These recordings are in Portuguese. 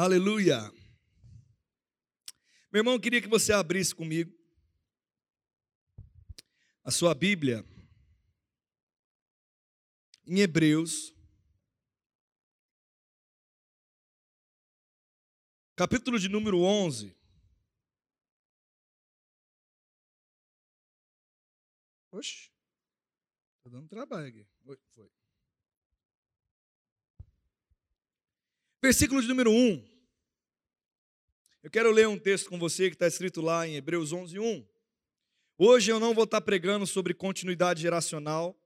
Aleluia. Meu irmão, eu queria que você abrisse comigo a sua Bíblia em Hebreus, capítulo de número 11. Oxe, está dando trabalho aqui. Foi. Versículo de número 1. Eu quero ler um texto com você que está escrito lá em Hebreus 11, 1. Hoje eu não vou estar pregando sobre continuidade geracional.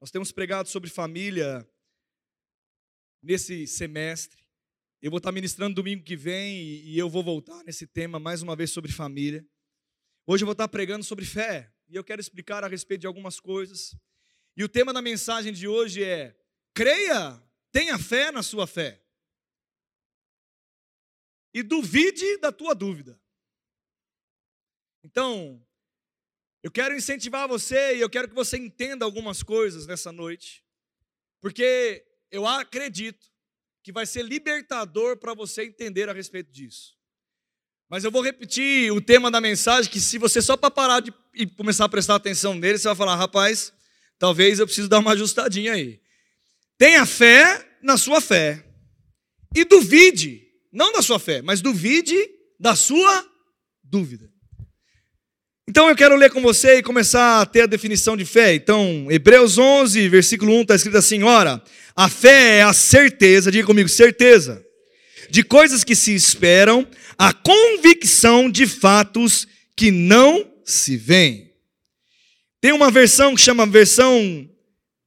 Nós temos pregado sobre família nesse semestre. Eu vou estar ministrando domingo que vem e eu vou voltar nesse tema mais uma vez sobre família. Hoje eu vou estar pregando sobre fé e eu quero explicar a respeito de algumas coisas. E o tema da mensagem de hoje é: creia, tenha fé na sua fé e duvide da tua dúvida. Então, eu quero incentivar você e eu quero que você entenda algumas coisas nessa noite, porque eu acredito que vai ser libertador para você entender a respeito disso. Mas eu vou repetir o tema da mensagem, que se você só para parar de e começar a prestar atenção nele, você vai falar, rapaz, talvez eu preciso dar uma ajustadinha aí. Tenha fé na sua fé e duvide não da sua fé, mas duvide da sua dúvida. Então eu quero ler com você e começar a ter a definição de fé. Então, Hebreus 11, versículo 1 está escrito assim: Ora, a fé é a certeza, diga comigo, certeza, de coisas que se esperam, a convicção de fatos que não se veem. Tem uma versão que chama versão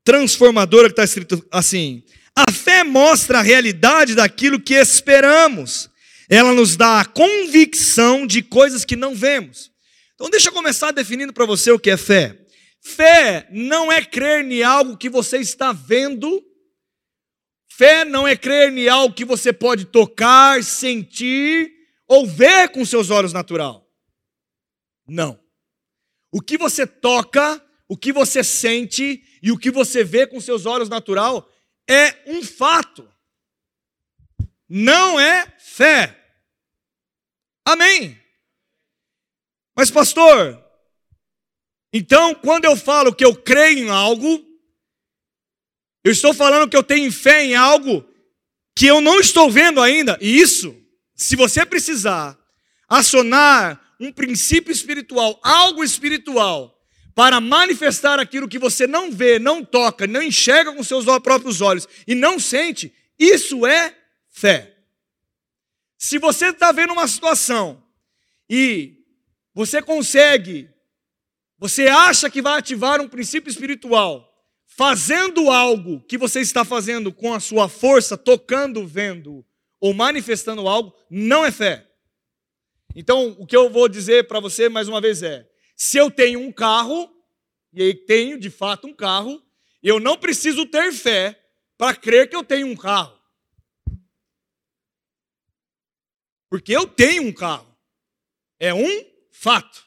transformadora que está escrito assim: a fé mostra a realidade daquilo que esperamos. Ela nos dá a convicção de coisas que não vemos. Então, deixa eu começar definindo para você o que é fé. Fé não é crer em algo que você está vendo. Fé não é crer em algo que você pode tocar, sentir ou ver com seus olhos natural. Não. O que você toca, o que você sente e o que você vê com seus olhos natural é um fato, não é fé. Amém. Mas, pastor, então quando eu falo que eu creio em algo, eu estou falando que eu tenho fé em algo que eu não estou vendo ainda, e isso, se você precisar acionar um princípio espiritual, algo espiritual, para manifestar aquilo que você não vê, não toca, não enxerga com seus próprios olhos e não sente, isso é fé. Se você está vendo uma situação e você consegue, você acha que vai ativar um princípio espiritual, fazendo algo que você está fazendo com a sua força, tocando, vendo ou manifestando algo, não é fé. Então, o que eu vou dizer para você mais uma vez é: se eu tenho um carro, e aí tenho de fato um carro, eu não preciso ter fé para crer que eu tenho um carro. Porque eu tenho um carro. É um fato.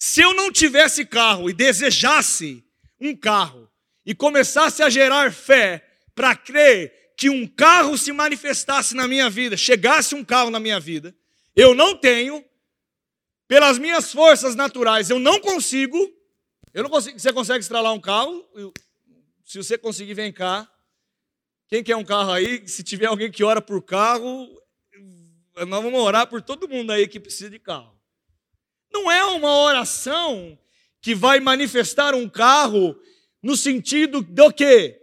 Se eu não tivesse carro e desejasse um carro e começasse a gerar fé para crer que um carro se manifestasse na minha vida, chegasse um carro na minha vida, eu não tenho, pelas minhas forças naturais, eu não consigo. Eu não consigo. Você consegue estralar um carro? Se você conseguir, vem cá. Quem quer um carro aí? Se tiver alguém que ora por carro, nós vamos orar por todo mundo aí que precisa de carro. Não é uma oração que vai manifestar um carro no sentido do que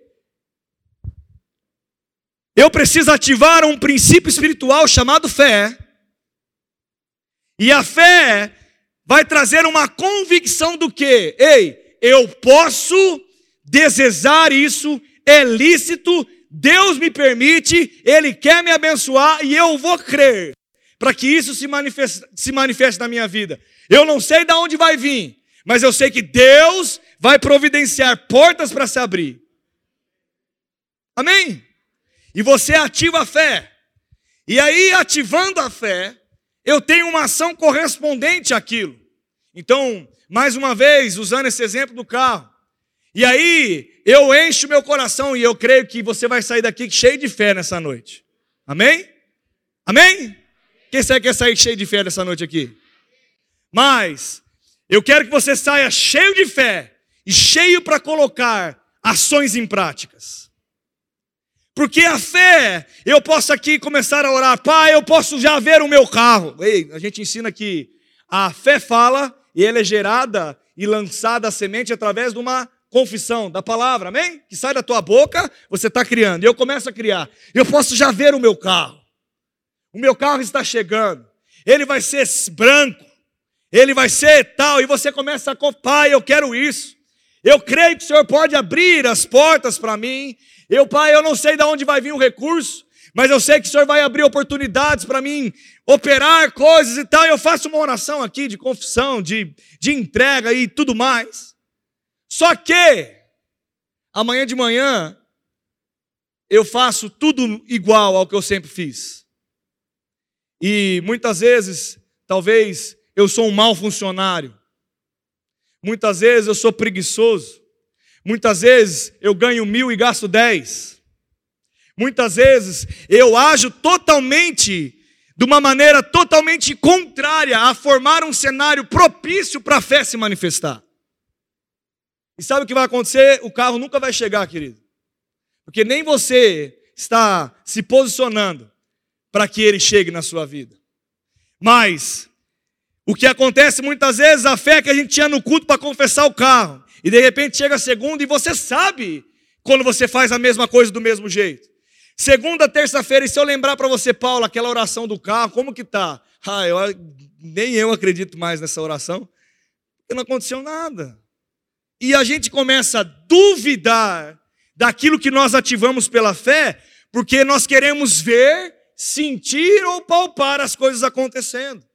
eu preciso ativar um princípio espiritual chamado fé e a fé vai trazer uma convicção do que? Ei, eu posso desejar isso, é lícito, Deus me permite, Ele quer me abençoar e eu vou crer para que isso se manifeste, se manifeste na minha vida. Eu não sei de onde vai vir, mas eu sei que Deus vai providenciar portas para se abrir. Amém? E você ativa a fé. E aí, ativando a fé, eu tenho uma ação correspondente àquilo. Então, mais uma vez, usando esse exemplo do carro. E aí, eu encho meu coração e eu creio que você vai sair daqui cheio de fé nessa noite. Amém? Amém? Quem sabe quer sair cheio de fé nessa noite aqui? Mas eu quero que você saia cheio de fé e cheio para colocar ações em práticas. Porque a fé, eu posso aqui começar a orar, Pai, eu posso já ver o meu carro. Ei, a gente ensina que a fé fala e ela é gerada e lançada a semente através de uma confissão da palavra, amém? Que sai da tua boca, você está criando. Eu começo a criar. Eu posso já ver o meu carro. O meu carro está chegando. Ele vai ser branco. Ele vai ser tal. E você começa a pai, eu quero isso. Eu creio que o Senhor pode abrir as portas para mim. Eu, pai, eu não sei de onde vai vir o recurso, mas eu sei que o Senhor vai abrir oportunidades para mim operar coisas e tal. Eu faço uma oração aqui de confissão, de, de entrega e tudo mais. Só que amanhã de manhã eu faço tudo igual ao que eu sempre fiz. E muitas vezes, talvez eu sou um mau funcionário. Muitas vezes eu sou preguiçoso. Muitas vezes eu ganho mil e gasto dez. Muitas vezes eu ajo totalmente, de uma maneira totalmente contrária a formar um cenário propício para a fé se manifestar. E sabe o que vai acontecer? O carro nunca vai chegar, querido. Porque nem você está se posicionando para que ele chegue na sua vida. Mas o que acontece muitas vezes, a fé que a gente tinha no culto para confessar o carro, e de repente chega a segunda e você sabe quando você faz a mesma coisa do mesmo jeito. Segunda, terça-feira, e se eu lembrar para você, Paulo, aquela oração do carro, como que tá? Ah, eu, nem eu acredito mais nessa oração, porque não aconteceu nada e a gente começa a duvidar daquilo que nós ativamos pela fé, porque nós queremos ver, sentir ou palpar as coisas acontecendo.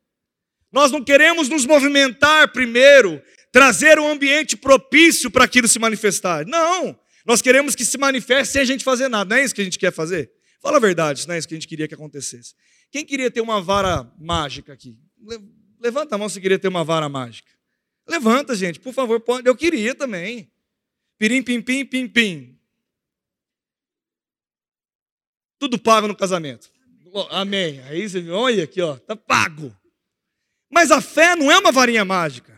Nós não queremos nos movimentar primeiro, trazer um ambiente propício para aquilo se manifestar. Não, nós queremos que se manifeste sem a gente fazer nada. Não é isso que a gente quer fazer? Fala a verdade, não é isso que a gente queria que acontecesse. Quem queria ter uma vara mágica aqui? Levanta a mão se queria ter uma vara mágica. Levanta, gente, por favor, pode. Eu queria também. Pirim, pim, pim, pim, pim. Tudo pago no casamento. Amém. Aí você olha aqui, ó, tá pago. Mas a fé não é uma varinha mágica.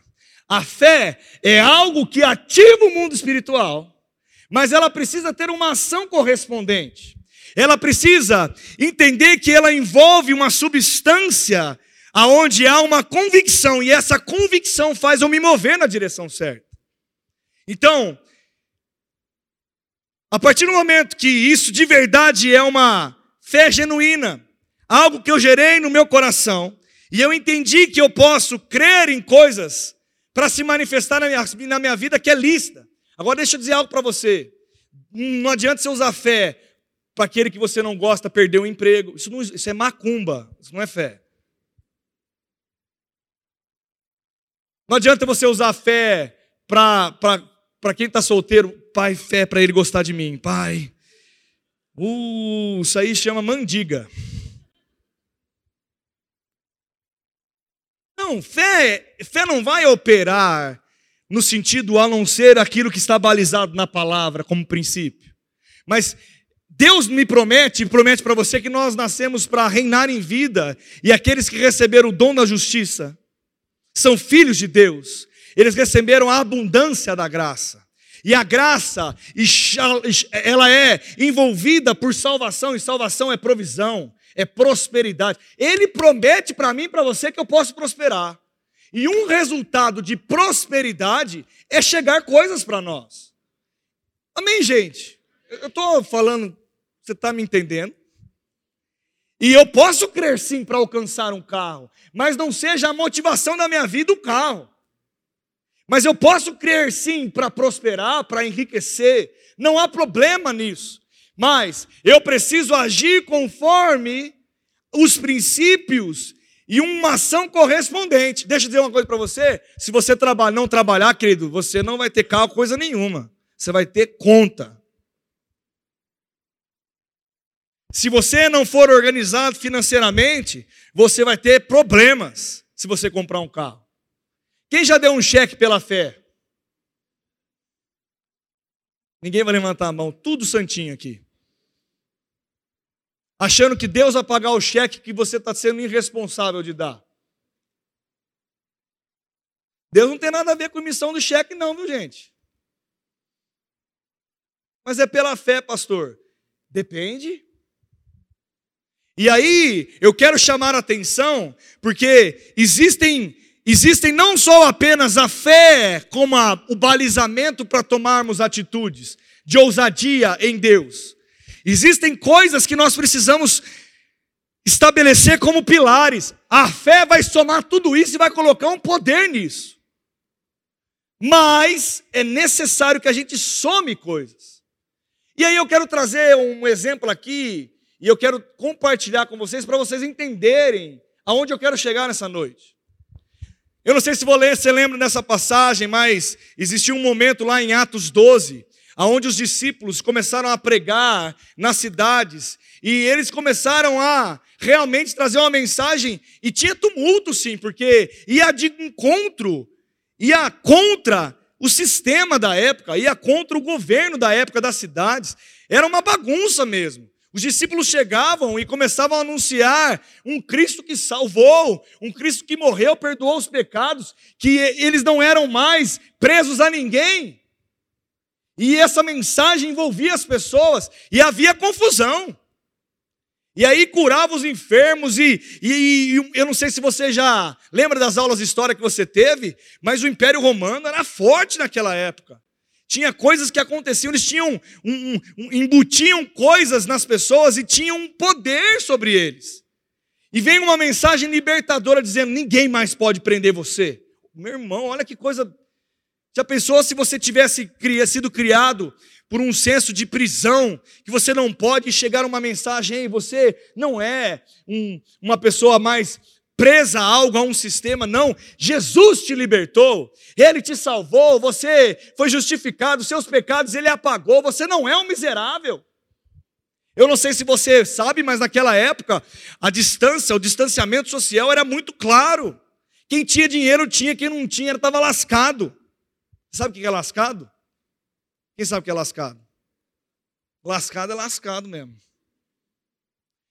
A fé é algo que ativa o mundo espiritual, mas ela precisa ter uma ação correspondente. Ela precisa entender que ela envolve uma substância aonde há uma convicção e essa convicção faz eu me mover na direção certa. Então, a partir do momento que isso de verdade é uma fé genuína, algo que eu gerei no meu coração, e eu entendi que eu posso crer em coisas para se manifestar na minha, na minha vida que é lista. Agora deixa eu dizer algo para você. Não adianta você usar fé para aquele que você não gosta perder o emprego. Isso, não, isso é macumba, isso não é fé. Não adianta você usar fé para quem está solteiro, pai, fé para ele gostar de mim. Pai, uh, isso aí chama mandiga. Não, fé, fé não vai operar no sentido a não ser aquilo que está balizado na palavra como princípio. Mas Deus me promete, promete para você que nós nascemos para reinar em vida, e aqueles que receberam o dom da justiça são filhos de Deus, eles receberam a abundância da graça. E a graça, ela é envolvida por salvação, e salvação é provisão, é prosperidade. Ele promete para mim e para você que eu posso prosperar. E um resultado de prosperidade é chegar coisas para nós. Amém, gente? Eu estou falando, você está me entendendo? E eu posso crer sim para alcançar um carro, mas não seja a motivação da minha vida o carro. Mas eu posso crer sim para prosperar, para enriquecer, não há problema nisso. Mas eu preciso agir conforme os princípios e uma ação correspondente. Deixa eu dizer uma coisa para você: se você não trabalhar, querido, você não vai ter carro coisa nenhuma. Você vai ter conta. Se você não for organizado financeiramente, você vai ter problemas se você comprar um carro. Quem já deu um cheque pela fé? Ninguém vai levantar a mão, tudo santinho aqui. Achando que Deus vai pagar o cheque que você está sendo irresponsável de dar. Deus não tem nada a ver com emissão do cheque, não, viu, gente? Mas é pela fé, pastor. Depende. E aí, eu quero chamar a atenção, porque existem existem não só apenas a fé como a, o balizamento para tomarmos atitudes de ousadia em Deus. Existem coisas que nós precisamos estabelecer como pilares. A fé vai somar tudo isso e vai colocar um poder nisso. Mas é necessário que a gente some coisas. E aí eu quero trazer um exemplo aqui e eu quero compartilhar com vocês para vocês entenderem aonde eu quero chegar nessa noite. Eu não sei se você lembra dessa passagem, mas existiu um momento lá em Atos 12, aonde os discípulos começaram a pregar nas cidades e eles começaram a realmente trazer uma mensagem e tinha tumulto sim, porque ia de encontro, ia contra o sistema da época, ia contra o governo da época das cidades. Era uma bagunça mesmo. Os discípulos chegavam e começavam a anunciar um Cristo que salvou, um Cristo que morreu, perdoou os pecados, que eles não eram mais presos a ninguém. E essa mensagem envolvia as pessoas e havia confusão. E aí curava os enfermos, e, e, e, eu não sei se você já lembra das aulas de história que você teve, mas o Império Romano era forte naquela época. Tinha coisas que aconteciam, eles tinham um, um, embutiam coisas nas pessoas e tinham um poder sobre eles. E vem uma mensagem libertadora dizendo: ninguém mais pode prender você. Meu irmão, olha que coisa. Já pensou se você tivesse sido criado por um senso de prisão, que você não pode chegar uma mensagem, você não é um, uma pessoa mais presa a algo, a um sistema, não. Jesus te libertou, Ele te salvou, você foi justificado, seus pecados Ele apagou, você não é um miserável. Eu não sei se você sabe, mas naquela época a distância, o distanciamento social era muito claro. Quem tinha dinheiro tinha, quem não tinha estava lascado. Sabe o que é lascado? Quem sabe o que é lascado? Lascado é lascado mesmo.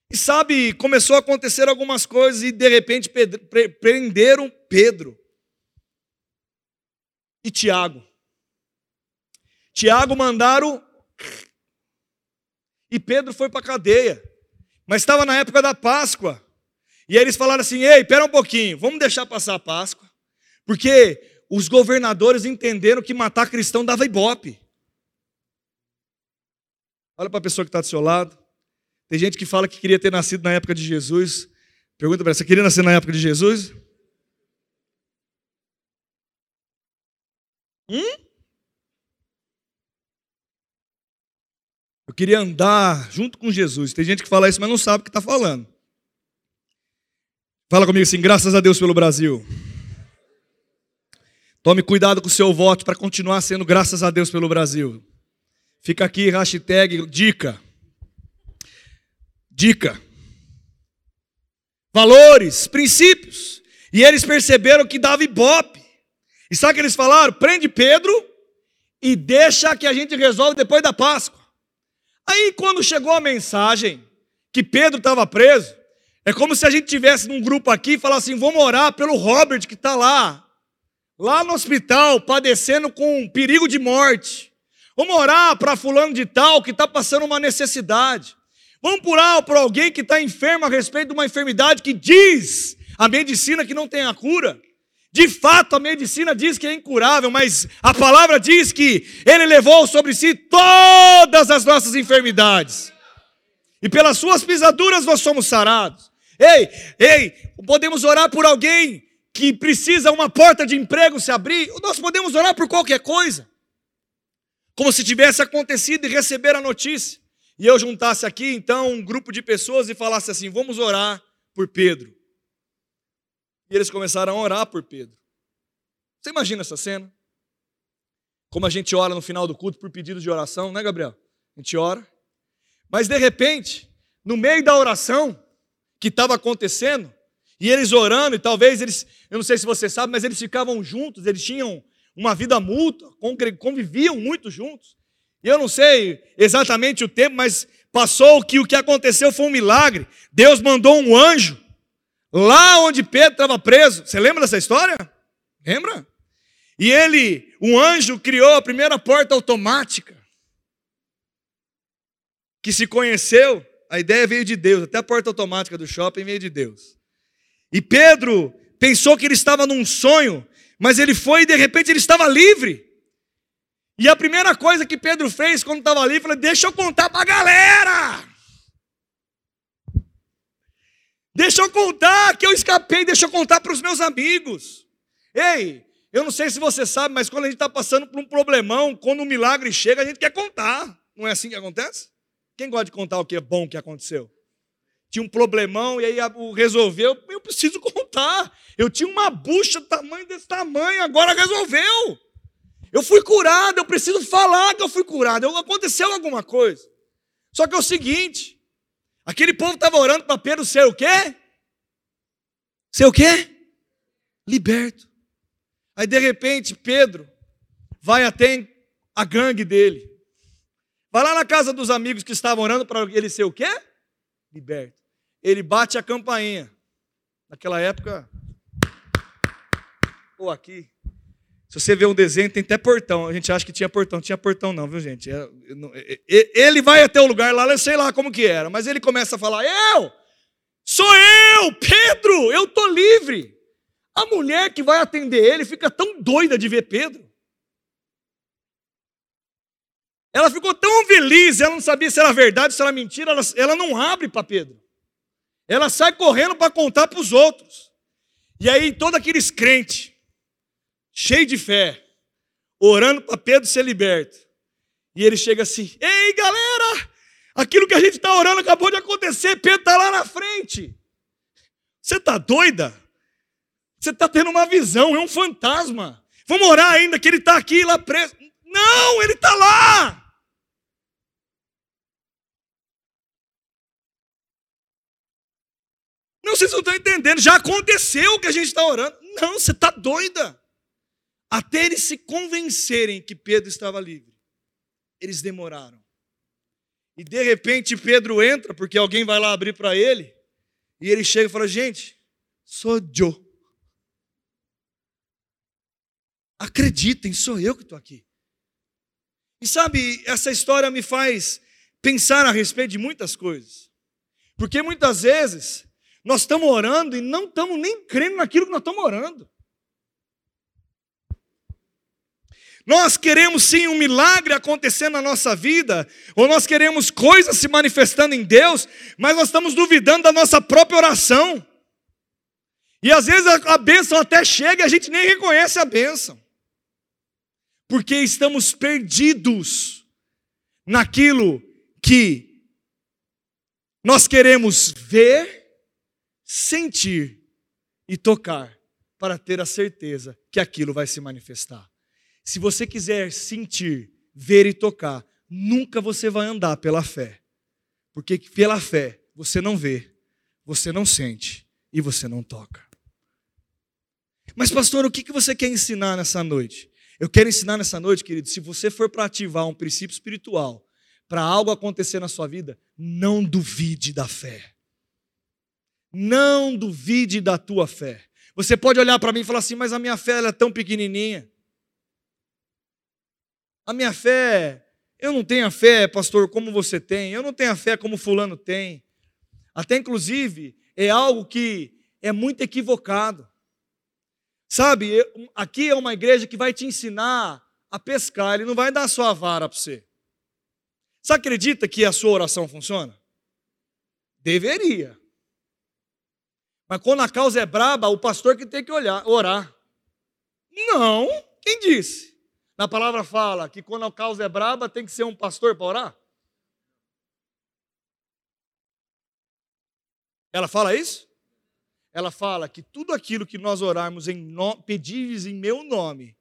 E sabe, começou a acontecer algumas coisas e de repente prenderam Pedro e Tiago. Tiago mandaram e Pedro foi para a cadeia. Mas estava na época da Páscoa. E eles falaram assim: ei, espera um pouquinho, vamos deixar passar a Páscoa. Porque os governadores entenderam que matar cristão dava ibope. Olha para a pessoa que está do seu lado. Tem gente que fala que queria ter nascido na época de Jesus. Pergunta para ela: você queria nascer na época de Jesus? Hum? Eu queria andar junto com Jesus. Tem gente que fala isso, mas não sabe o que está falando. Fala comigo assim: graças a Deus pelo Brasil. Tome cuidado com o seu voto para continuar sendo graças a Deus pelo Brasil. Fica aqui, hashtag dica. Dica. Valores, princípios. E eles perceberam que dava ibope. E sabe o que eles falaram? Prende Pedro e deixa que a gente resolve depois da Páscoa. Aí, quando chegou a mensagem que Pedro estava preso, é como se a gente tivesse num grupo aqui e falasse assim: vamos orar pelo Robert que está lá, lá no hospital, padecendo com perigo de morte. Vamos orar para fulano de tal que está passando uma necessidade. Vamos orar para alguém que está enfermo a respeito de uma enfermidade que diz a medicina que não tem a cura. De fato, a medicina diz que é incurável, mas a palavra diz que Ele levou sobre si todas as nossas enfermidades. E pelas suas pisaduras nós somos sarados. Ei, ei, podemos orar por alguém que precisa uma porta de emprego se abrir, nós podemos orar por qualquer coisa como se tivesse acontecido e receber a notícia. E eu juntasse aqui então um grupo de pessoas e falasse assim: vamos orar por Pedro. E eles começaram a orar por Pedro. Você imagina essa cena? Como a gente ora no final do culto por pedido de oração, né, Gabriel? A gente ora. Mas de repente, no meio da oração que estava acontecendo, e eles orando, e talvez eles, eu não sei se você sabe, mas eles ficavam juntos, eles tinham uma vida mútua, conviviam muito juntos. E eu não sei exatamente o tempo, mas passou que o que aconteceu foi um milagre. Deus mandou um anjo lá onde Pedro estava preso. Você lembra dessa história? Lembra? E ele, um anjo, criou a primeira porta automática que se conheceu. A ideia veio de Deus, até a porta automática do shopping veio de Deus. E Pedro pensou que ele estava num sonho, mas ele foi e de repente ele estava livre. E a primeira coisa que Pedro fez quando estava ali, falou: Deixa eu contar para a galera. Deixa eu contar que eu escapei, deixa eu contar para os meus amigos. Ei, eu não sei se você sabe, mas quando a gente está passando por um problemão, quando um milagre chega, a gente quer contar. Não é assim que acontece? Quem gosta de contar o que é bom que aconteceu? Tinha um problemão e aí resolveu, eu preciso contar. Eu tinha uma bucha tamanho desse tamanho, agora resolveu. Eu fui curado, eu preciso falar que eu fui curado. Aconteceu alguma coisa. Só que é o seguinte: aquele povo estava orando para Pedro ser o quê? Ser o quê? Liberto. Aí de repente Pedro vai até a gangue dele. Vai lá na casa dos amigos que estavam orando para ele ser o quê? Liberto. Ele bate a campainha. Naquela época, ou aqui, se você vê um desenho, tem até portão. A gente acha que tinha portão. Tinha portão, não, viu, gente? É, é, é, ele vai até o lugar lá, sei lá como que era, mas ele começa a falar: Eu! Sou eu, Pedro! Eu tô livre! A mulher que vai atender ele fica tão doida de ver Pedro. Ela ficou tão feliz, ela não sabia se era verdade, se era mentira, ela, ela não abre para Pedro. Ela sai correndo para contar para os outros. E aí, todos aqueles crentes, cheio de fé, orando para Pedro ser liberto. E ele chega assim: Ei, galera, aquilo que a gente está orando acabou de acontecer, Pedro está lá na frente. Você está doida? Você está tendo uma visão, é um fantasma. Vamos orar ainda que ele está aqui lá preso. Não, ele está lá. Não, vocês não estão entendendo. Já aconteceu o que a gente está orando. Não, você está doida. Até eles se convencerem que Pedro estava livre, eles demoraram. E de repente Pedro entra, porque alguém vai lá abrir para ele, e ele chega e fala: Gente, sou eu. Acreditem, sou eu que estou aqui. E sabe, essa história me faz pensar a respeito de muitas coisas. Porque muitas vezes nós estamos orando e não estamos nem crendo naquilo que nós estamos orando. Nós queremos sim um milagre acontecendo na nossa vida, ou nós queremos coisas se manifestando em Deus, mas nós estamos duvidando da nossa própria oração. E às vezes a, bênção até chega e a gente nem reconhece a bênção, porque estamos perdidos naquilo que nós queremos ver, sentir e tocar, para ter a certeza que aquilo vai se manifestar. Se você quiser sentir, ver e tocar, nunca você vai andar pela fé. Porque pela fé você não vê, você não sente e você não toca. Mas, pastor, o que você quer ensinar nessa noite? Eu quero ensinar nessa noite, querido, se você for para ativar um princípio espiritual, para algo acontecer na sua vida, não duvide da fé. Não duvide da tua fé. Você pode olhar para mim e falar assim, mas a minha fé é tão pequenininha. A minha fé, eu não tenho a fé, pastor, como você tem, eu não tenho a fé como fulano tem. Até inclusive, é algo que é muito equivocado. Sabe, aqui é uma igreja que vai te ensinar a pescar, ele não vai dar a sua vara para você. Você acredita que a sua oração funciona? Deveria. Mas quando a causa é braba, o pastor que tem que olhar, orar. Não, quem disse? Na palavra fala que quando a causa é braba, tem que ser um pastor para orar? Ela fala isso? Ela fala que tudo aquilo que nós orarmos em no... pedires em meu nome.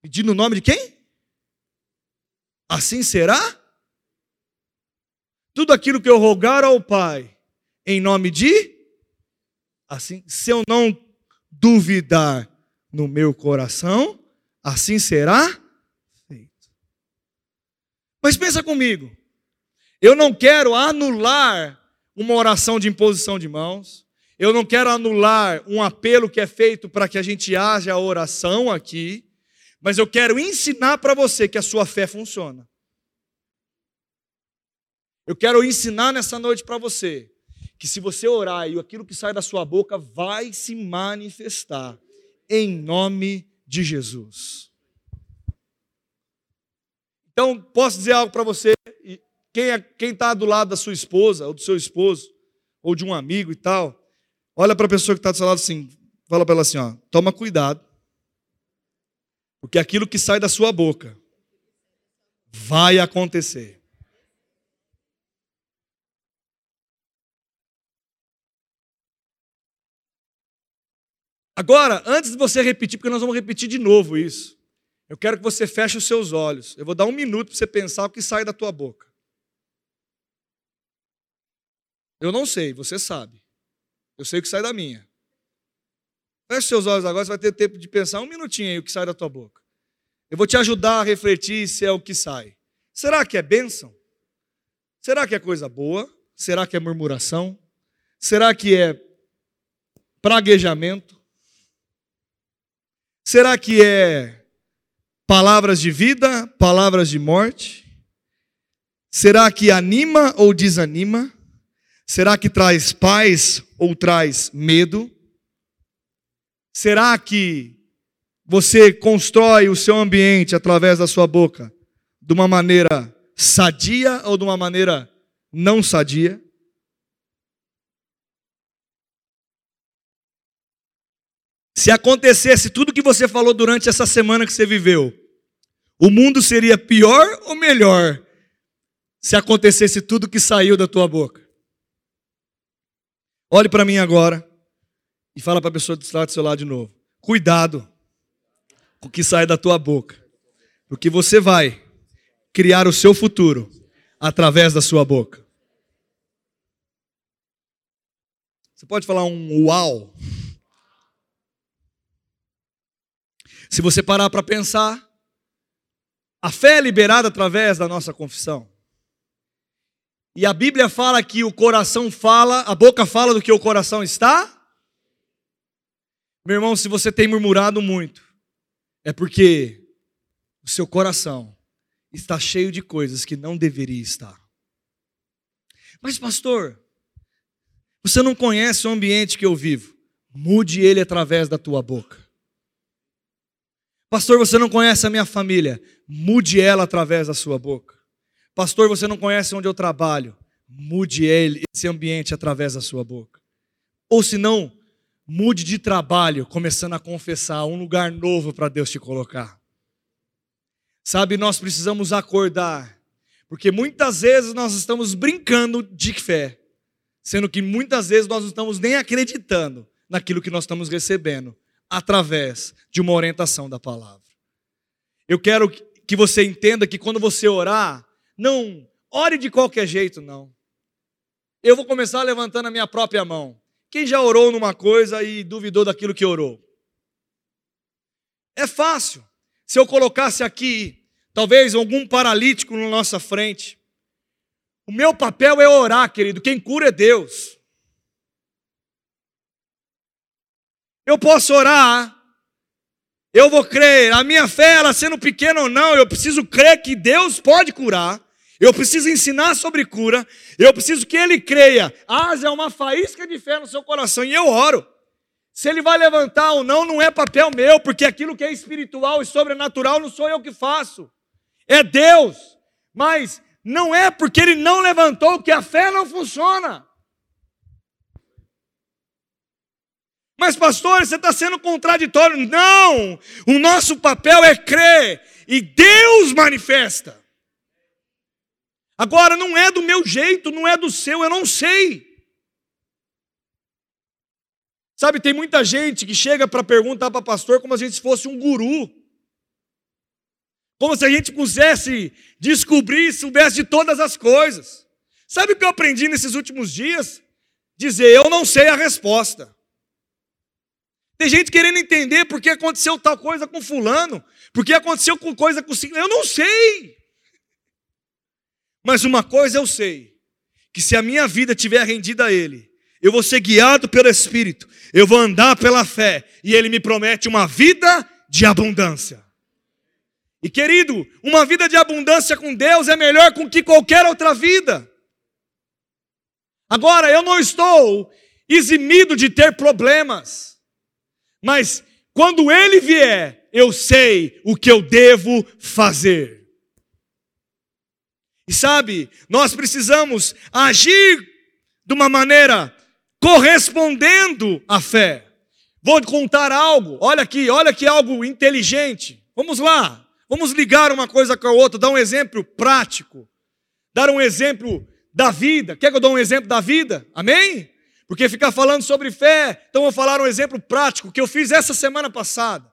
Pedir no nome de quem? Assim será? Tudo aquilo que eu rogar ao Pai em nome de assim, se eu não duvidar no meu coração, assim será feito. Mas pensa comigo. Eu não quero anular uma oração de imposição de mãos. Eu não quero anular um apelo que é feito para que a gente haja a oração aqui, mas eu quero ensinar para você que a sua fé funciona. Eu quero ensinar nessa noite para você que se você orar e aquilo que sai da sua boca vai se manifestar em nome de Jesus. Então, posso dizer algo para você? Quem é, está do lado da sua esposa ou do seu esposo ou de um amigo e tal, olha para a pessoa que está do seu lado assim, fala para ela assim, ó, toma cuidado, porque aquilo que sai da sua boca vai acontecer. Agora, antes de você repetir, porque nós vamos repetir de novo isso, eu quero que você feche os seus olhos. Eu vou dar um minuto para você pensar o que sai da tua boca. Eu não sei, você sabe. Eu sei o que sai da minha. Feche seus olhos agora, você vai ter tempo de pensar um minutinho aí o que sai da tua boca. Eu vou te ajudar a refletir se é o que sai. Será que é bênção? Será que é coisa boa? Será que é murmuração? Será que é praguejamento? Será que é palavras de vida, palavras de morte? Será que anima ou desanima? Será que traz paz ou traz medo? Será que você constrói o seu ambiente através da sua boca de uma maneira sadia ou de uma maneira não sadia? Se acontecesse tudo que você falou durante essa semana que você viveu, o mundo seria pior ou melhor se acontecesse tudo que saiu da tua boca? Olhe para mim agora e fala para a pessoa do seu lado de novo. Cuidado com o que sai da tua boca, porque você vai criar o seu futuro através da sua boca. Você pode falar um uau? Se você parar para pensar, a fé é liberada através da nossa confissão. E a Bíblia fala que o coração fala, a boca fala do que o coração está. Meu irmão, se você tem murmurado muito, é porque o seu coração está cheio de coisas que não deveria estar. Mas, pastor, você não conhece o ambiente que eu vivo. Mude ele através da tua boca. Pastor, você não conhece a minha família. Mude ela através da sua boca. Pastor, você não conhece onde eu trabalho. Mude ele, esse ambiente através da sua boca. Ou se não, mude de trabalho, começando a confessar um lugar novo para Deus te colocar. Sabe, nós precisamos acordar, porque muitas vezes nós estamos brincando de fé, sendo que muitas vezes nós não estamos nem acreditando naquilo que nós estamos recebendo através de uma orientação da palavra. Eu quero que você entenda que quando você orar, não ore de qualquer jeito, não. Eu vou começar levantando a minha própria mão. Quem já orou numa coisa e duvidou daquilo que orou? É fácil. Se eu colocasse aqui, talvez algum paralítico na nossa frente, o meu papel é orar, querido. Quem cura é Deus. Eu posso orar, eu vou crer. A minha fé, ela sendo pequena ou não, eu preciso crer que Deus pode curar. Eu preciso ensinar sobre cura. Eu preciso que ele creia. Haja uma faísca de fé no seu coração. E eu oro. Se ele vai levantar ou não, não é papel meu, porque aquilo que é espiritual e sobrenatural não sou eu que faço. É Deus. Mas não é porque ele não levantou que a fé não funciona. Mas, pastor, você está sendo contraditório. Não! O nosso papel é crer e Deus manifesta. Agora, não é do meu jeito, não é do seu, eu não sei. Sabe, tem muita gente que chega para perguntar para pastor como se a gente fosse um guru. Como se a gente quisesse descobrir, soubesse de todas as coisas. Sabe o que eu aprendi nesses últimos dias? Dizer, eu não sei a resposta. Tem gente querendo entender por que aconteceu tal coisa com fulano, por que aconteceu com coisa com... Eu não sei. Mas uma coisa eu sei: que se a minha vida tiver rendida a Ele, eu vou ser guiado pelo Espírito, eu vou andar pela fé, e Ele me promete uma vida de abundância. E querido, uma vida de abundância com Deus é melhor com que qualquer outra vida. Agora, eu não estou eximido de ter problemas, mas quando Ele vier, eu sei o que eu devo fazer. E sabe, nós precisamos agir de uma maneira correspondendo à fé. Vou contar algo, olha aqui, olha que algo inteligente. Vamos lá, vamos ligar uma coisa com a outra, dar um exemplo prático, dar um exemplo da vida. Quer que eu dê um exemplo da vida? Amém? Porque ficar falando sobre fé, então vou falar um exemplo prático que eu fiz essa semana passada.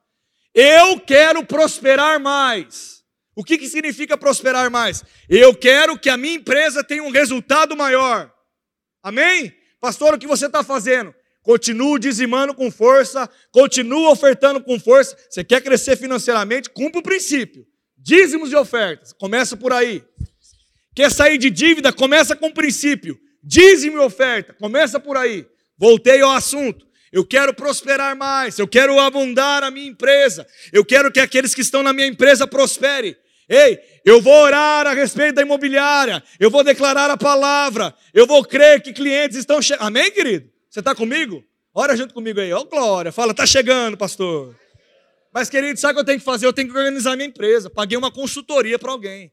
Eu quero prosperar mais. O que, que significa prosperar mais? Eu quero que a minha empresa tenha um resultado maior. Amém? Pastor, o que você está fazendo? Continua dizimando com força, continua ofertando com força. Você quer crescer financeiramente? Cumpra o princípio. Dízimos e ofertas. Começa por aí. Quer sair de dívida? Começa com o princípio. Dízimo e oferta. Começa por aí. Voltei ao assunto. Eu quero prosperar mais, eu quero abundar a minha empresa, eu quero que aqueles que estão na minha empresa prosperem. Ei, eu vou orar a respeito da imobiliária, eu vou declarar a palavra, eu vou crer que clientes estão chegando. Amém, querido? Você está comigo? Ora junto comigo aí, ó, oh, glória. Fala, está chegando, pastor. Mas, querido, sabe o que eu tenho que fazer? Eu tenho que organizar minha empresa. Paguei uma consultoria para alguém.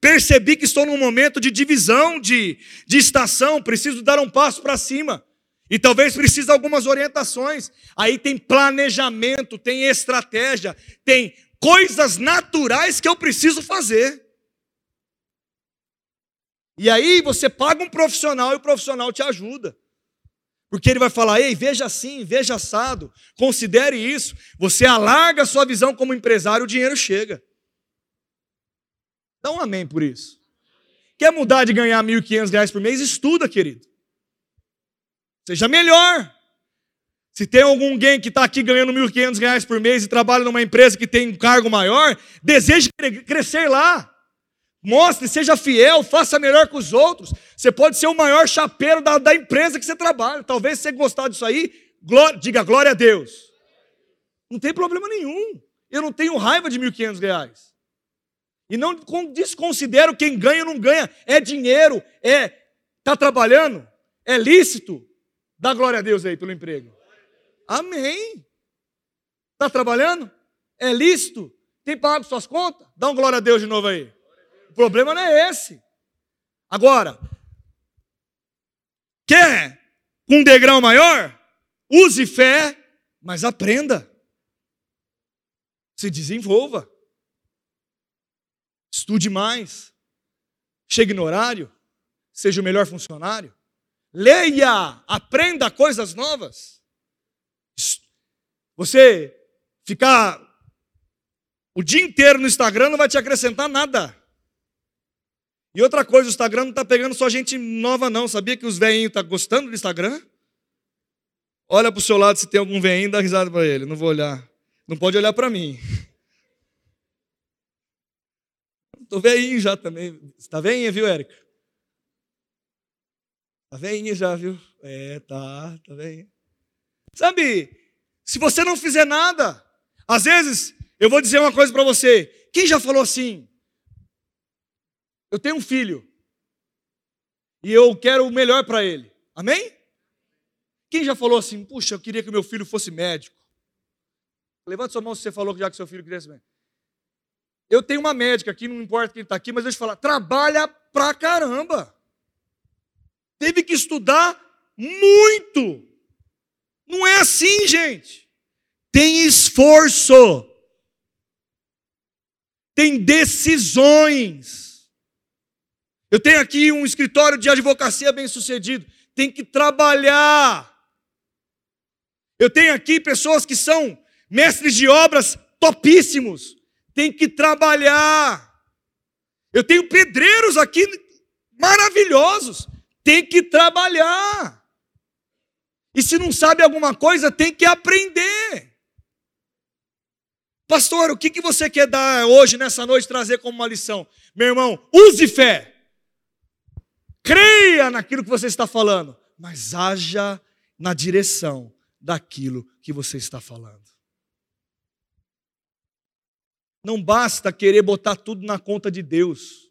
Percebi que estou num momento de divisão, de, de estação, preciso dar um passo para cima. E talvez precise de algumas orientações. Aí tem planejamento, tem estratégia, tem coisas naturais que eu preciso fazer. E aí você paga um profissional e o profissional te ajuda. Porque ele vai falar: ei, veja assim, veja assado, considere isso. Você alarga a sua visão como empresário, o dinheiro chega. Dá um amém por isso. Quer mudar de ganhar R$ 1.500 por mês? Estuda, querido. Seja melhor. Se tem alguém que está aqui ganhando R$ 1.500 por mês e trabalha numa empresa que tem um cargo maior, deseje crescer lá. Mostre, seja fiel, faça melhor que os outros. Você pode ser o maior chapeiro da, da empresa que você trabalha. Talvez você gostar disso aí, glória, diga glória a Deus. Não tem problema nenhum. Eu não tenho raiva de R$ 1.500. E não desconsidero quem ganha ou não ganha. É dinheiro, é está trabalhando, é lícito. Dá glória a Deus aí pelo emprego. Amém. Está trabalhando? É lícito? Tem pago suas contas? Dá um glória a Deus de novo aí. O problema não é esse. Agora, quer um degrau maior? Use fé, mas aprenda. Se desenvolva. Estude mais. Chegue no horário. Seja o melhor funcionário. Leia, aprenda coisas novas. Você ficar o dia inteiro no Instagram não vai te acrescentar nada. E outra coisa, o Instagram não está pegando só gente nova, não. Sabia que os veinhos estão tá gostando do Instagram? Olha para o seu lado se tem algum veinho, dá risada para ele. Não vou olhar. Não pode olhar para mim. Estou veinho já também. Está veinha, viu, Érica? Está veinha já, viu? É, tá, tá veinha. Sabe, se você não fizer nada, às vezes, eu vou dizer uma coisa para você. Quem já falou assim? Eu tenho um filho e eu quero o melhor para ele. Amém? Quem já falou assim? Puxa, eu queria que meu filho fosse médico. Levante sua mão se você falou já que seu filho queria ser médico. Eu tenho uma médica aqui, não importa quem está aqui, mas deixa eu falar, trabalha pra caramba. Teve que estudar muito. Não é assim, gente. Tem esforço. Tem decisões. Eu tenho aqui um escritório de advocacia bem sucedido. Tem que trabalhar. Eu tenho aqui pessoas que são mestres de obras topíssimos. Tem que trabalhar. Eu tenho pedreiros aqui maravilhosos. Tem que trabalhar. E se não sabe alguma coisa, tem que aprender. Pastor, o que, você quer dar hoje, nessa noite, trazer como uma lição? Meu irmão, use fé, creia naquilo que você está falando, mas haja na direção daquilo que você está falando. Não basta querer botar tudo na conta de Deus.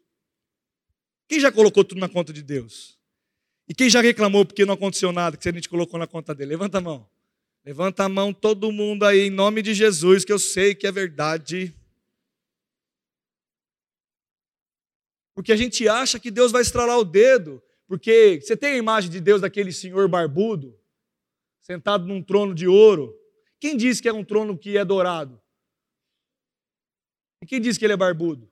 Quem já colocou tudo na conta de Deus? E quem já reclamou porque não aconteceu nada que a gente colocou na conta dele? Levanta a mão. Levanta a mão todo mundo aí, em nome de Jesus, que eu sei que é verdade. Porque a gente acha que Deus vai estralar o dedo, porque você tem a imagem de Deus daquele senhor barbudo, sentado num trono de ouro. Quem disse que é um trono que é dourado? E quem disse que ele é barbudo?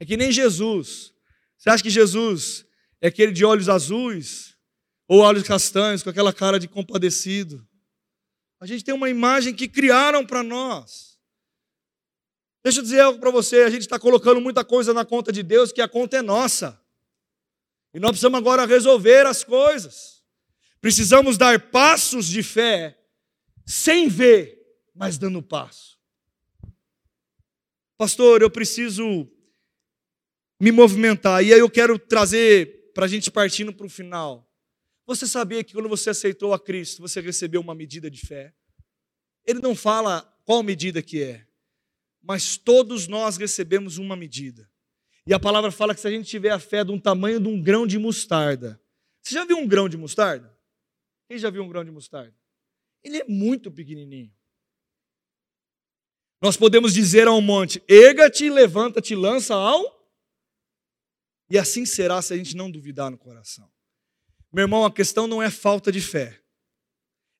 É que nem Jesus. Você acha que Jesus é aquele de olhos azuis ou olhos castanhos, com aquela cara de compadecido? A gente tem uma imagem que criaram para nós. Deixa eu dizer algo para você: a gente está colocando muita coisa na conta de Deus, que a conta é nossa. E nós precisamos agora resolver as coisas. Precisamos dar passos de fé, sem ver, mas dando passo. Pastor, eu preciso me movimentar. E aí eu quero trazer para a gente partindo para o final. Você sabia que quando você aceitou a Cristo, você recebeu uma medida de fé? Ele não fala qual medida que é, mas todos nós recebemos uma medida. E a palavra fala que se a gente tiver a fé de um tamanho de um grão de mostarda. Você já viu um grão de mostarda? Quem já viu um grão de mostarda? Ele é muito pequenininho. Nós podemos dizer a um monte: erga-te, levanta-te, lança ao. E assim será se a gente não duvidar no coração. Meu irmão, a questão não é falta de fé.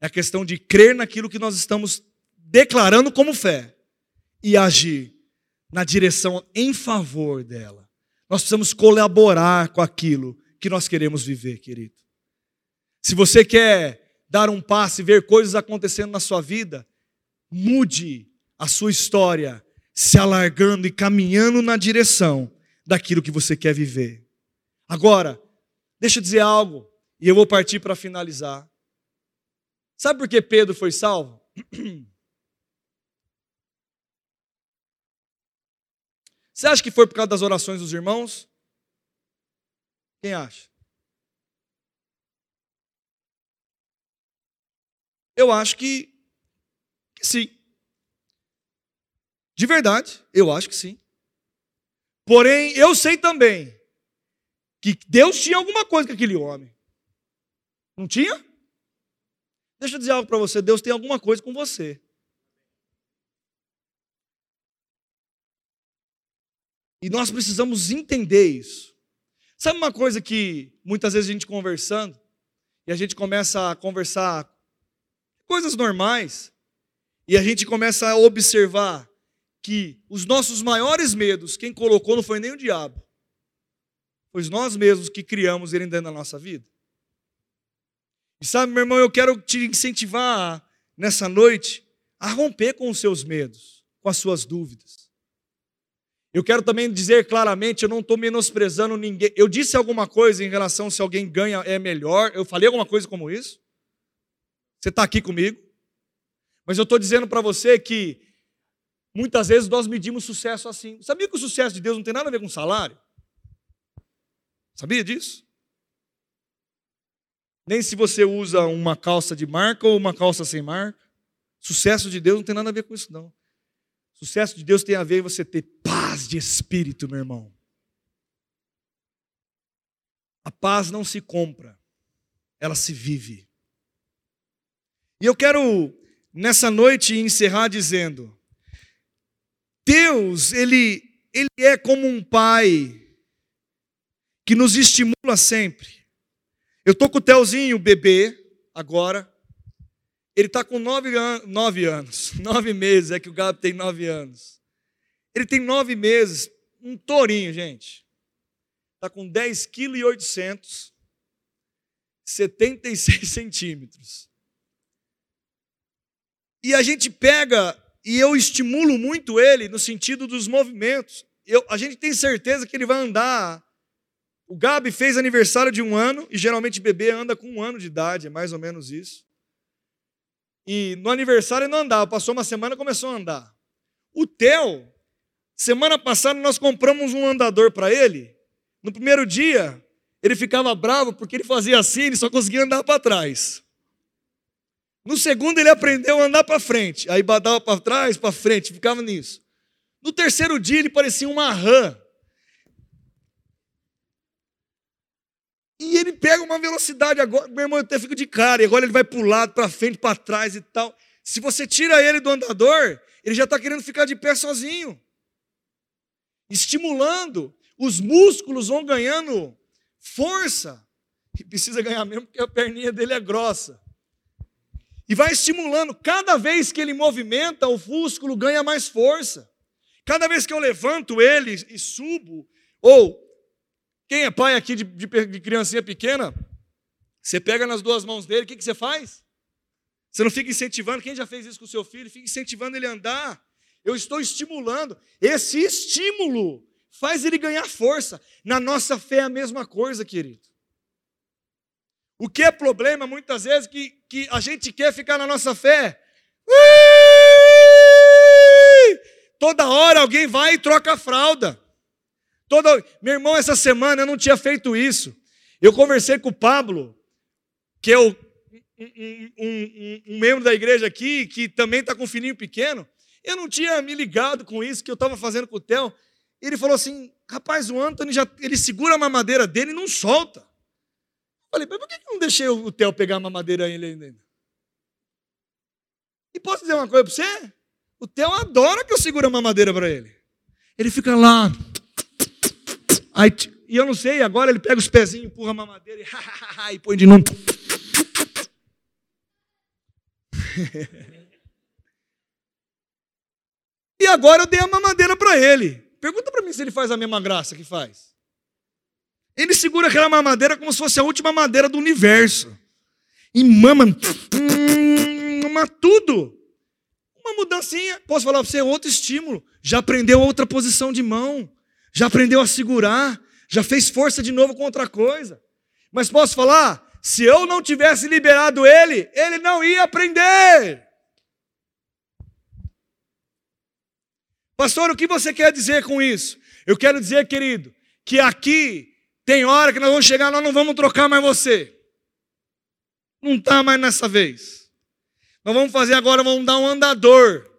É a questão de crer naquilo que nós estamos declarando como fé e agir na direção em favor dela. Nós precisamos colaborar com aquilo que nós queremos viver, querido. Se você quer dar um passo e ver coisas acontecendo na sua vida, mude a sua história se alargando e caminhando na direção daquilo que você quer viver. Agora, deixa eu dizer algo, e eu vou partir para finalizar. Sabe por que Pedro foi salvo? Você acha que foi por causa das orações dos irmãos? Quem acha? Eu acho que, que sim. De verdade, eu acho que sim. Porém, eu sei também que Deus tinha alguma coisa com aquele homem. Não tinha? Deixa eu dizer algo para você: Deus tem alguma coisa com você. E nós precisamos entender isso. Sabe uma coisa que muitas vezes a gente conversando, e a gente começa a conversar coisas normais, e a gente começa a observar que os nossos maiores medos, quem colocou não foi nem o diabo, foi nós mesmos que criamos ele dentro da nossa vida. E sabe, meu irmão, eu quero te incentivar nessa noite a romper com os seus medos, com as suas dúvidas. Eu quero também dizer claramente, eu não estou menosprezando ninguém. Eu disse alguma coisa em relação se alguém ganha é melhor. Eu falei alguma coisa como isso? Você está aqui comigo? Mas eu estou dizendo para você que muitas vezes nós medimos sucesso assim. Sabia que o sucesso de Deus não tem nada a ver com salário? Sabia disso? Nem se você usa uma calça de marca ou uma calça sem marca. Sucesso de Deus não tem nada a ver com isso, não. Sucesso de Deus tem a ver com você ter paz de espírito, meu irmão. A paz não se compra, ela se vive. E eu quero, nessa noite, encerrar dizendo: Deus, Ele, Ele é como um pai que nos estimula sempre. Eu estou com o Telzinho, bebê, agora. Ele está com nove, an nove anos, nove meses, é que o Gabi tem nove anos. Ele tem nove meses, um tourinho, gente. Está com 10 kg e 800, 76 centímetros. E a gente pega, e eu estimulo muito ele no sentido dos movimentos. Eu, a gente tem certeza que ele vai andar o Gabi fez aniversário de um ano, e geralmente bebê anda com um ano de idade, é mais ou menos isso. E no aniversário ele não andava, passou uma semana e começou a andar. O Theo, semana passada nós compramos um andador para ele. No primeiro dia, ele ficava bravo porque ele fazia assim, ele só conseguia andar para trás. No segundo, ele aprendeu a andar para frente. Aí badava para trás, para frente, ficava nisso. No terceiro dia, ele parecia uma rã. E ele pega uma velocidade agora, meu irmão, eu até fico de cara, e agora ele vai para o lado, para frente, para trás e tal. Se você tira ele do andador, ele já está querendo ficar de pé sozinho. Estimulando, os músculos vão ganhando força. E precisa ganhar mesmo porque a perninha dele é grossa. E vai estimulando. Cada vez que ele movimenta, o músculo ganha mais força. Cada vez que eu levanto ele e subo, ou quem é pai aqui de, de, de criancinha pequena, você pega nas duas mãos dele, o que, que você faz? Você não fica incentivando, quem já fez isso com o seu filho? Fica incentivando ele a andar. Eu estou estimulando. Esse estímulo faz ele ganhar força. Na nossa fé é a mesma coisa, querido. O que é problema muitas vezes que, que a gente quer ficar na nossa fé. Toda hora alguém vai e troca a fralda. Toda... Meu irmão, essa semana eu não tinha feito isso. Eu conversei com o Pablo, que é o, um, um, um, um membro da igreja aqui, que também está com um filhinho pequeno. Eu não tinha me ligado com isso que eu estava fazendo com o Theo. Ele falou assim: rapaz, o Anthony já ele segura a mamadeira dele e não solta. Falei, mas por que não deixei o Theo pegar a mamadeira ele ainda? E posso dizer uma coisa para você? O Theo adora que eu segure a mamadeira para ele. Ele fica lá. Aí, e eu não sei, agora ele pega os pezinhos, empurra a mamadeira e, e põe de novo. e agora eu dei a mamadeira para ele. Pergunta para mim se ele faz a mesma graça que faz. Ele segura aquela mamadeira como se fosse a última madeira do universo. E mama, mama tudo. Uma mudancinha, posso falar para você, outro estímulo. Já aprendeu outra posição de mão. Já aprendeu a segurar. Já fez força de novo com outra coisa. Mas posso falar, se eu não tivesse liberado ele, ele não ia aprender. Pastor, o que você quer dizer com isso? Eu quero dizer, querido, que aqui tem hora que nós vamos chegar, nós não vamos trocar mais você. Não está mais nessa vez. Nós vamos fazer agora, vamos dar um andador.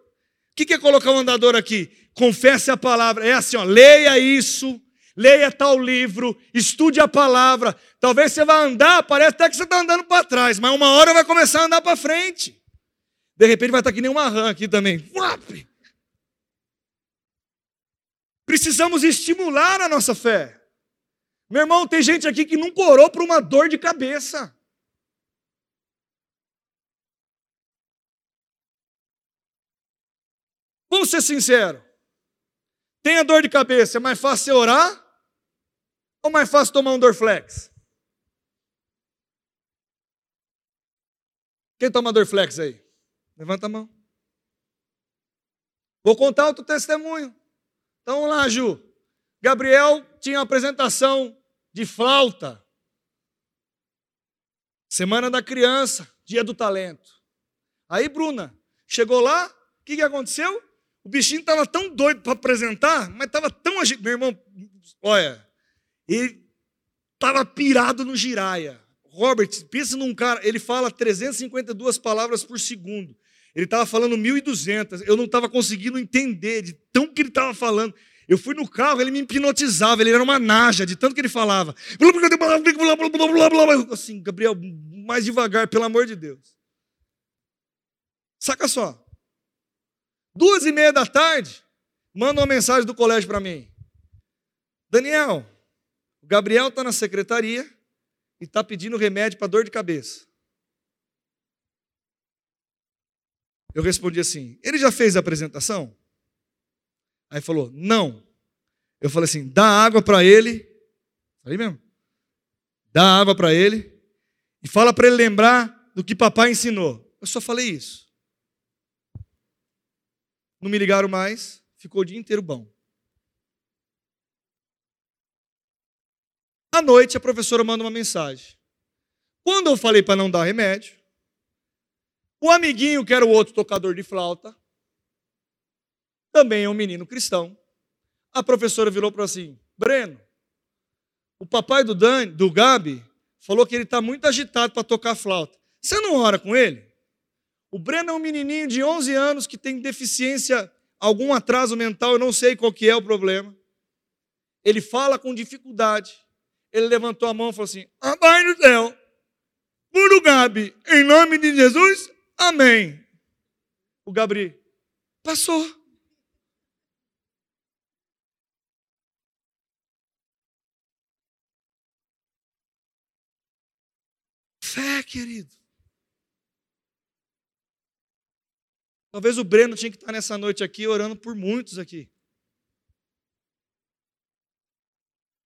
O que é colocar um andador aqui? Confesse a palavra. É assim, ó, leia isso, leia tal livro, estude a palavra. Talvez você vá andar, parece até que você está andando para trás, mas uma hora vai começar a andar para frente. De repente vai estar tá que nem uma rã aqui também. Uap! Precisamos estimular a nossa fé. Meu irmão, tem gente aqui que nunca orou por uma dor de cabeça. Vamos ser sinceros. Tem a dor de cabeça, é mais fácil você orar ou mais fácil tomar um Dorflex? Quem toma Dorflex aí? Levanta a mão. Vou contar outro testemunho. Então vamos lá, Ju. Gabriel tinha apresentação de flauta. Semana da criança, dia do talento. Aí, Bruna, chegou lá, o que, que aconteceu? O bichinho estava tão doido para apresentar, mas estava tão agitado. Meu irmão, olha, ele estava pirado no giraia. Robert, pensa num cara, ele fala 352 palavras por segundo. Ele estava falando 1.200. Eu não estava conseguindo entender de tão que ele estava falando. Eu fui no carro, ele me hipnotizava, ele era uma naja, de tanto que ele falava. Assim, Gabriel, mais devagar, pelo amor de Deus. Saca só. Duas e meia da tarde, manda uma mensagem do colégio para mim. Daniel, o Gabriel está na secretaria e está pedindo remédio para dor de cabeça. Eu respondi assim: ele já fez a apresentação? Aí falou: não. Eu falei assim: dá água para ele. Falei mesmo. Dá água para ele e fala para ele lembrar do que papai ensinou. Eu só falei isso. Não me ligaram mais, ficou o dia inteiro bom. À noite, a professora manda uma mensagem. Quando eu falei para não dar remédio, o amiguinho, que era o outro tocador de flauta, também é um menino cristão. A professora virou para assim: Breno, o papai do, Dan, do Gabi falou que ele está muito agitado para tocar flauta. Você não ora com ele? O Breno é um menininho de 11 anos que tem deficiência, algum atraso mental, eu não sei qual que é o problema. Ele fala com dificuldade. Ele levantou a mão e falou assim: Pai do céu, por o Gabi, em nome de Jesus, amém. O Gabriel passou. Fé, querido. Talvez o Breno tinha que estar nessa noite aqui orando por muitos aqui.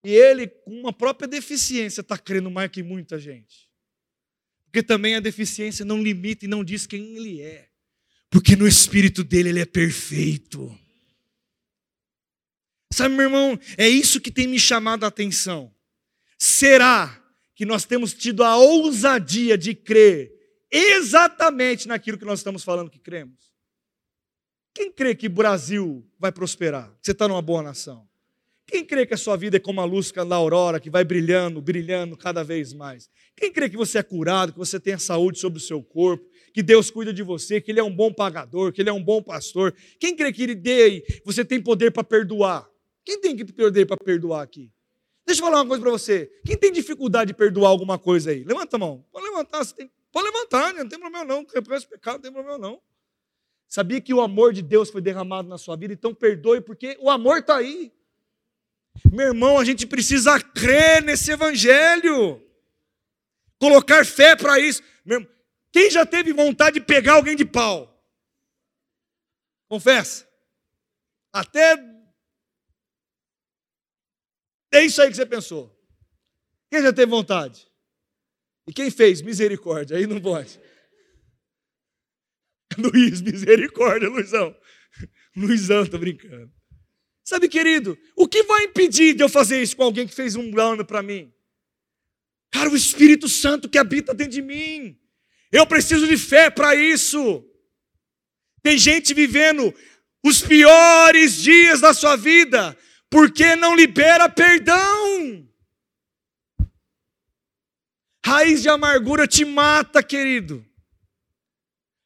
E ele, com uma própria deficiência, está crendo mais que muita gente. Porque também a deficiência não limita e não diz quem ele é. Porque no espírito dele ele é perfeito. Sabe, meu irmão, é isso que tem me chamado a atenção. Será que nós temos tido a ousadia de crer exatamente naquilo que nós estamos falando que cremos? Quem crê que o Brasil vai prosperar? Que você está numa boa nação? Quem crê que a sua vida é como a luz da aurora, que vai brilhando, brilhando cada vez mais? Quem crê que você é curado, que você tem a saúde sobre o seu corpo, que Deus cuida de você, que Ele é um bom pagador, que Ele é um bom pastor? Quem crê que Ele dê, você tem poder para perdoar? Quem tem poder para perdoar aqui? Deixa eu falar uma coisa para você. Quem tem dificuldade de perdoar alguma coisa aí? Levanta a mão. Pode levantar, tem... pode levantar, não tem problema não. Reconhece pecado, não tem problema não. Sabia que o amor de Deus foi derramado na sua vida, então perdoe, porque o amor está aí. Meu irmão, a gente precisa crer nesse evangelho. Colocar fé para isso. Irmão, quem já teve vontade de pegar alguém de pau? Confessa. Até isso aí que você pensou. Quem já teve vontade? E quem fez? Misericórdia. Aí não pode. Luiz, misericórdia, Luizão. Luizão, tô brincando. Sabe, querido, o que vai impedir de eu fazer isso com alguém que fez um plano para mim? Cara, o Espírito Santo que habita dentro de mim. Eu preciso de fé para isso. Tem gente vivendo os piores dias da sua vida porque não libera perdão. Raiz de amargura te mata, querido.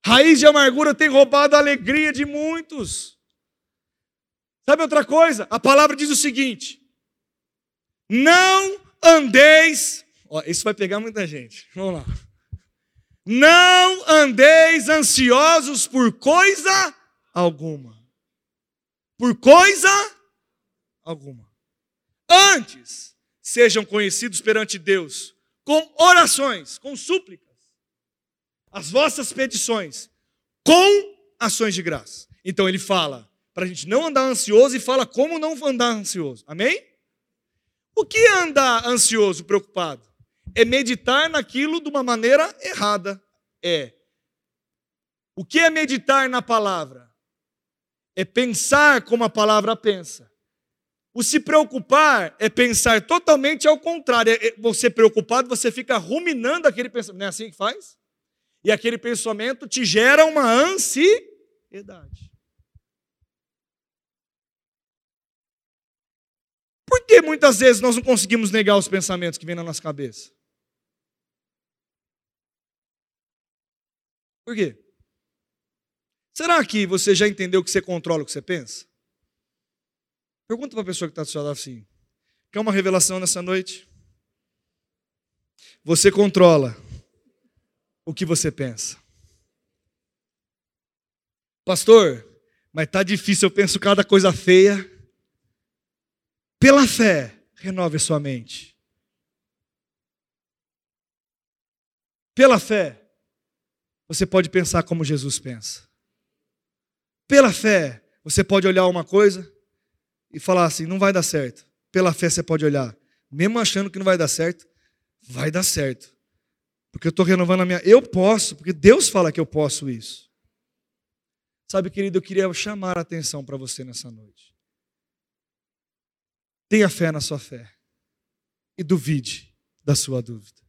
Raiz de amargura tem roubado a alegria de muitos. Sabe outra coisa? A palavra diz o seguinte: não andeis. Ó, isso vai pegar muita gente. Vamos lá. Não andeis ansiosos por coisa alguma. Por coisa alguma. Antes, sejam conhecidos perante Deus com orações, com súplicas, as vossas petições, com ações de graça. Então ele fala: para a gente não andar ansioso e fala como não andar ansioso. Amém? O que é andar ansioso, preocupado? É meditar naquilo de uma maneira errada. É. O que é meditar na palavra? É pensar como a palavra pensa. O se preocupar é pensar totalmente ao contrário. É, é você preocupado, você fica ruminando aquele pensamento. Não é assim que faz? E aquele pensamento te gera uma ansiedade. Por que muitas vezes nós não conseguimos negar os pensamentos que vêm na nossa cabeça? Por quê? Será que você já entendeu que você controla o que você pensa? Pergunta para a pessoa que está do seu lado assim: quer uma revelação nessa noite? Você controla o que você pensa. Pastor, mas está difícil, eu penso cada coisa feia. Pela fé, renove a sua mente. Pela fé, você pode pensar como Jesus pensa. Pela fé, você pode olhar uma coisa e falar assim: não vai dar certo. Pela fé, você pode olhar, mesmo achando que não vai dar certo, vai dar certo. Porque eu estou renovando a minha. Eu posso, porque Deus fala que eu posso isso. Sabe, querido, eu queria chamar a atenção para você nessa noite. Tenha fé na sua fé e duvide da sua dúvida.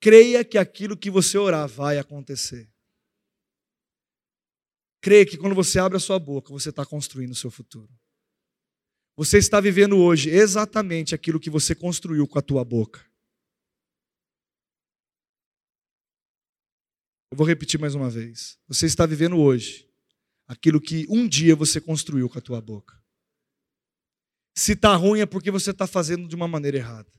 Creia que aquilo que você orar vai acontecer. Creia que quando você abre a sua boca, você está construindo o seu futuro. Você está vivendo hoje exatamente aquilo que você construiu com a tua boca. Eu vou repetir mais uma vez. Você está vivendo hoje aquilo que um dia você construiu com a tua boca. Se está ruim é porque você está fazendo de uma maneira errada.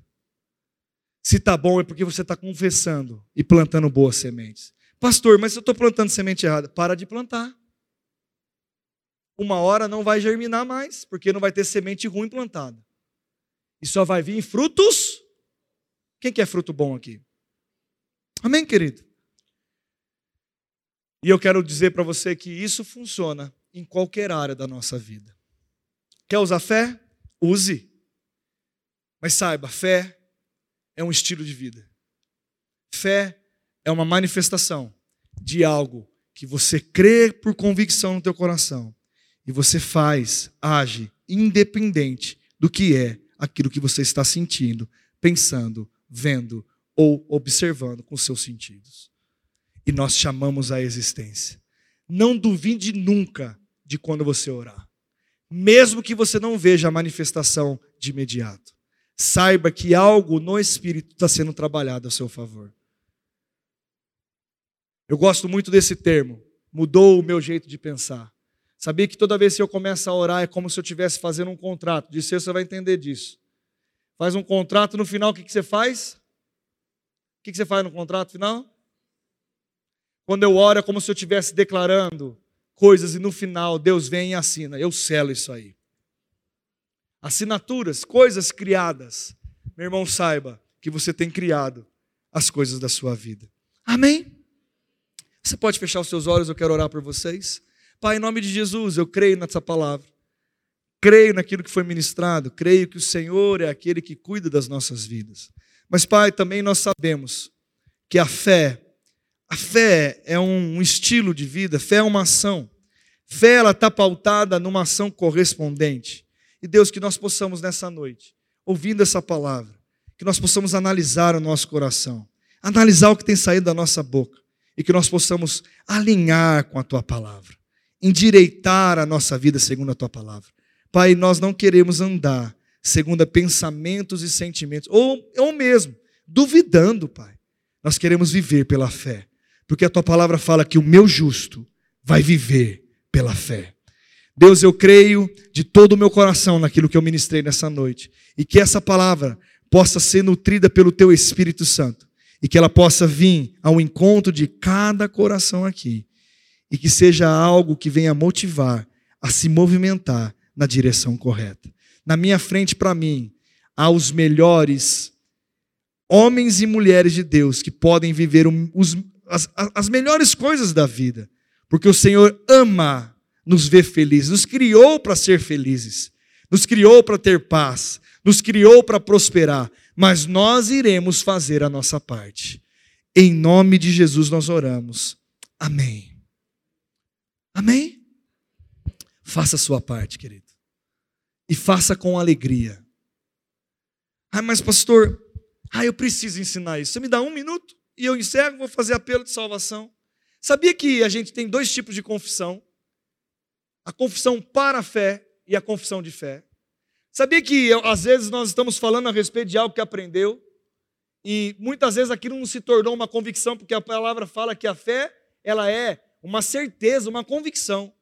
Se está bom é porque você está confessando e plantando boas sementes. Pastor, mas eu estou plantando semente errada, para de plantar. Uma hora não vai germinar mais, porque não vai ter semente ruim plantada. E só vai vir frutos. Quem quer fruto bom aqui? Amém, querido? E eu quero dizer para você que isso funciona em qualquer área da nossa vida. Quer usar fé? Use. Mas saiba, fé é um estilo de vida. Fé é uma manifestação de algo que você crê por convicção no teu coração e você faz, age independente do que é aquilo que você está sentindo, pensando, vendo ou observando com seus sentidos e nós chamamos a existência. Não duvide nunca de quando você orar, mesmo que você não veja a manifestação de imediato. Saiba que algo no Espírito está sendo trabalhado a seu favor. Eu gosto muito desse termo, mudou o meu jeito de pensar. Sabia que toda vez que eu começo a orar é como se eu estivesse fazendo um contrato. Disse, você vai entender disso. Faz um contrato, no final o que, que você faz? O que, que você faz no contrato final? Quando eu oro é como se eu estivesse declarando coisas e no final Deus vem e assina. Eu selo isso aí. Assinaturas, coisas criadas. Meu irmão, saiba que você tem criado as coisas da sua vida. Amém? Você pode fechar os seus olhos, eu quero orar por vocês. Pai, em nome de Jesus, eu creio nessa palavra. Creio naquilo que foi ministrado, creio que o Senhor é aquele que cuida das nossas vidas. Mas, Pai, também nós sabemos que a fé a fé é um estilo de vida, fé é uma ação. Fé ela está pautada numa ação correspondente. E Deus, que nós possamos nessa noite, ouvindo essa palavra, que nós possamos analisar o nosso coração, analisar o que tem saído da nossa boca, e que nós possamos alinhar com a tua palavra, endireitar a nossa vida segundo a tua palavra. Pai, nós não queremos andar segundo pensamentos e sentimentos, ou, ou mesmo duvidando, Pai. Nós queremos viver pela fé porque a tua palavra fala que o meu justo vai viver pela fé. Deus, eu creio de todo o meu coração naquilo que eu ministrei nessa noite, e que essa palavra possa ser nutrida pelo teu Espírito Santo, e que ela possa vir ao encontro de cada coração aqui, e que seja algo que venha motivar a se movimentar na direção correta. Na minha frente, para mim, há os melhores homens e mulheres de Deus que podem viver os, as, as melhores coisas da vida, porque o Senhor ama nos ver felizes, nos criou para ser felizes, nos criou para ter paz, nos criou para prosperar, mas nós iremos fazer a nossa parte. Em nome de Jesus nós oramos. Amém. Amém? Faça a sua parte, querido. E faça com alegria. Ah, mas pastor, ah, eu preciso ensinar isso. Você me dá um minuto? e eu encerro, vou fazer apelo de salvação. Sabia que a gente tem dois tipos de confissão? A confissão para a fé e a confissão de fé. Sabia que às vezes nós estamos falando a respeito de algo que aprendeu e muitas vezes aquilo não se tornou uma convicção porque a palavra fala que a fé ela é uma certeza, uma convicção.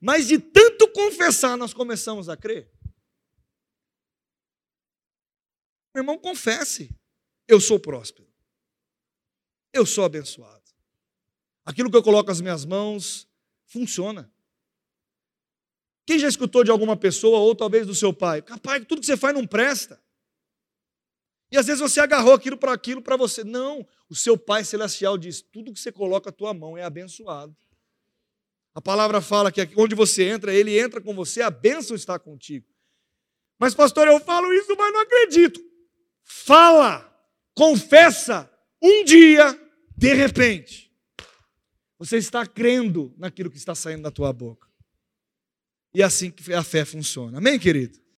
Mas de tanto confessar nós começamos a crer. Meu irmão, confesse. Eu sou próspero eu sou abençoado. Aquilo que eu coloco as minhas mãos funciona. Quem já escutou de alguma pessoa, ou talvez do seu pai, capaz, tudo que você faz não presta. E às vezes você agarrou aquilo para aquilo para você. Não, o seu pai celestial diz: tudo que você coloca a tua mão é abençoado. A palavra fala que onde você entra, ele entra com você, a bênção está contigo. Mas, pastor, eu falo isso, mas não acredito. Fala, confessa, um dia de repente, você está crendo naquilo que está saindo da tua boca. E é assim que a fé funciona. Amém, querido?